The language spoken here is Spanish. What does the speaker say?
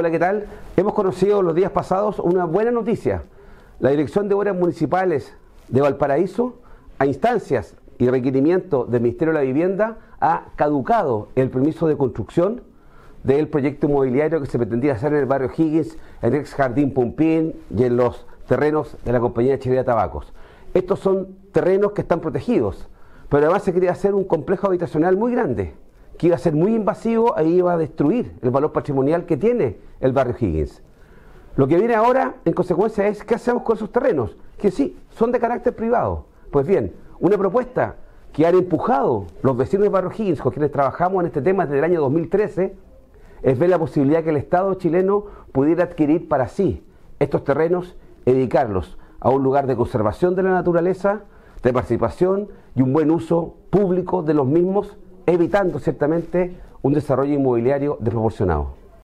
Hola, ¿qué tal? Hemos conocido los días pasados una buena noticia. La Dirección de Obras Municipales de Valparaíso, a instancias y requerimiento del Ministerio de la Vivienda, ha caducado el permiso de construcción del proyecto inmobiliario que se pretendía hacer en el barrio Higgins, en el ex Jardín Pumpín y en los terrenos de la compañía Chilena Tabacos. Estos son terrenos que están protegidos, pero además se quería hacer un complejo habitacional muy grande, que iba a ser muy invasivo e iba a destruir el valor patrimonial que tiene el barrio Higgins. Lo que viene ahora, en consecuencia, es qué hacemos con esos terrenos, que sí, son de carácter privado. Pues bien, una propuesta que han empujado los vecinos de Barrio Higgins, con quienes trabajamos en este tema desde el año 2013, es ver la posibilidad que el Estado chileno pudiera adquirir para sí estos terrenos dedicarlos a un lugar de conservación de la naturaleza, de participación y un buen uso público de los mismos, evitando ciertamente un desarrollo inmobiliario desproporcionado.